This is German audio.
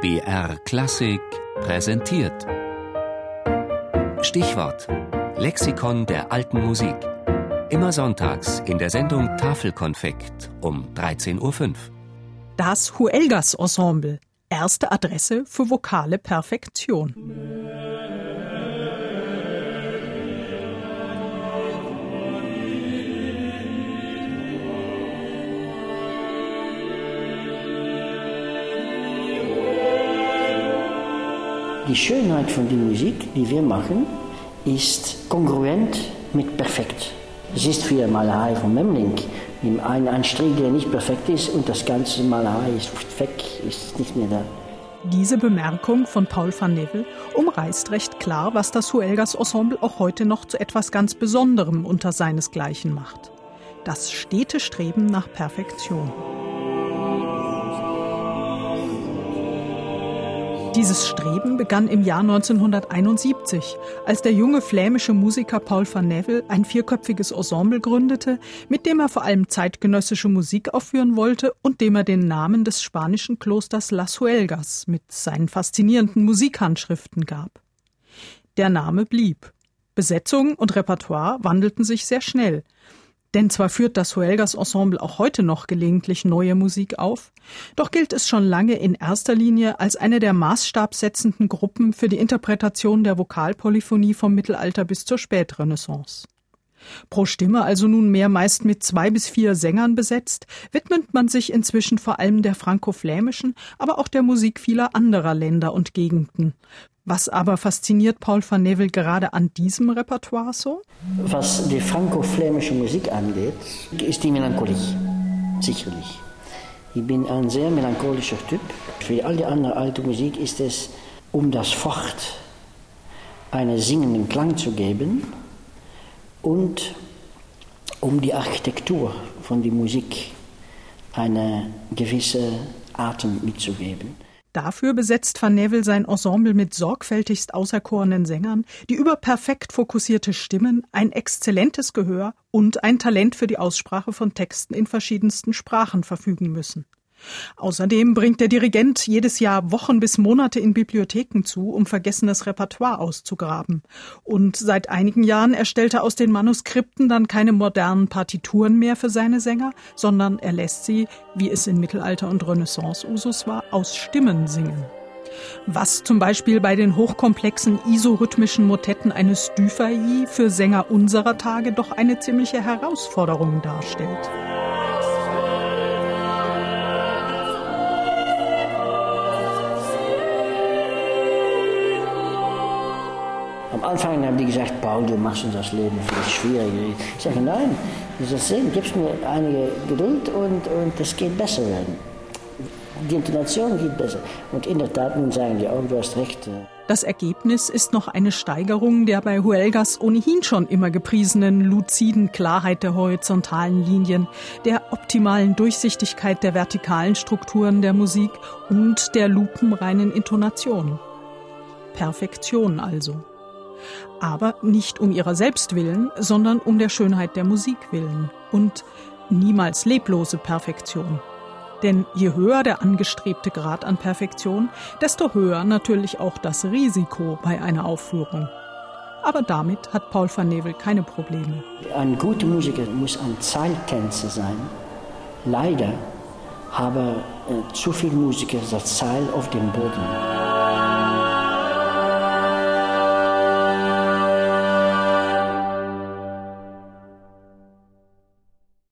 BR Klassik präsentiert. Stichwort: Lexikon der alten Musik. Immer sonntags in der Sendung Tafelkonfekt um 13.05 Uhr. Das Huelgas Ensemble. Erste Adresse für vokale Perfektion. Die Schönheit von der Musik, die wir machen, ist kongruent mit perfekt. Es ist wie eine Malerei von Memling. Ein, ein Strich, der nicht perfekt ist und das ganze Malerei ist weg, ist nicht mehr da. Diese Bemerkung von Paul van Nevel umreißt recht klar, was das Huelgas Ensemble auch heute noch zu etwas ganz Besonderem unter seinesgleichen macht. Das stete Streben nach Perfektion. Dieses Streben begann im Jahr 1971, als der junge flämische Musiker Paul van Nevel ein vierköpfiges Ensemble gründete, mit dem er vor allem zeitgenössische Musik aufführen wollte und dem er den Namen des spanischen Klosters Las Huelgas mit seinen faszinierenden Musikhandschriften gab. Der Name blieb. Besetzung und Repertoire wandelten sich sehr schnell. Denn zwar führt das Huelgas Ensemble auch heute noch gelegentlich neue Musik auf, doch gilt es schon lange in erster Linie als eine der maßstabsetzenden Gruppen für die Interpretation der Vokalpolyphonie vom Mittelalter bis zur Spätrenaissance. Pro Stimme also nunmehr meist mit zwei bis vier Sängern besetzt, widmet man sich inzwischen vor allem der franco-flämischen, aber auch der Musik vieler anderer Länder und Gegenden, was aber fasziniert Paul van Nevel gerade an diesem Repertoire so? Was die franco-flämische Musik angeht, ist die Melancholie, sicherlich. Ich bin ein sehr melancholischer Typ. Für all die andere alte Musik ist es, um das Fort einen singenden Klang zu geben und um die Architektur von der Musik eine gewisse Atem mitzugeben. Dafür besetzt Van Nevel sein Ensemble mit sorgfältigst auserkorenen Sängern, die über perfekt fokussierte Stimmen, ein exzellentes Gehör und ein Talent für die Aussprache von Texten in verschiedensten Sprachen verfügen müssen. Außerdem bringt der Dirigent jedes Jahr Wochen bis Monate in Bibliotheken zu, um vergessenes Repertoire auszugraben. Und seit einigen Jahren erstellt er aus den Manuskripten dann keine modernen Partituren mehr für seine Sänger, sondern er lässt sie, wie es in Mittelalter und Renaissance Usus war, aus Stimmen singen. Was zum Beispiel bei den hochkomplexen isorhythmischen Motetten eines Dufay für Sänger unserer Tage doch eine ziemliche Herausforderung darstellt. Anfang haben die gesagt, Paul, du machst uns das Leben viel schwieriger. Ich sage, nein, sehen, gibst mir einige Geduld und, und geht besser werden. Die Intonation geht besser. Und in der Tat, nun sagen die auch, du hast recht. Das Ergebnis ist noch eine Steigerung der bei Huelgas ohnehin schon immer gepriesenen luziden Klarheit der horizontalen Linien, der optimalen Durchsichtigkeit der vertikalen Strukturen der Musik und der lupenreinen Intonation. Perfektion also aber nicht um ihrer selbst willen, sondern um der Schönheit der Musik willen und niemals leblose Perfektion. Denn je höher der angestrebte Grad an Perfektion, desto höher natürlich auch das Risiko bei einer Aufführung. Aber damit hat Paul van Nevel keine Probleme. Ein guter Musiker muss ein Zeiltänzer sein. Leider haben äh, zu viele Musiker das Zeil auf dem Boden.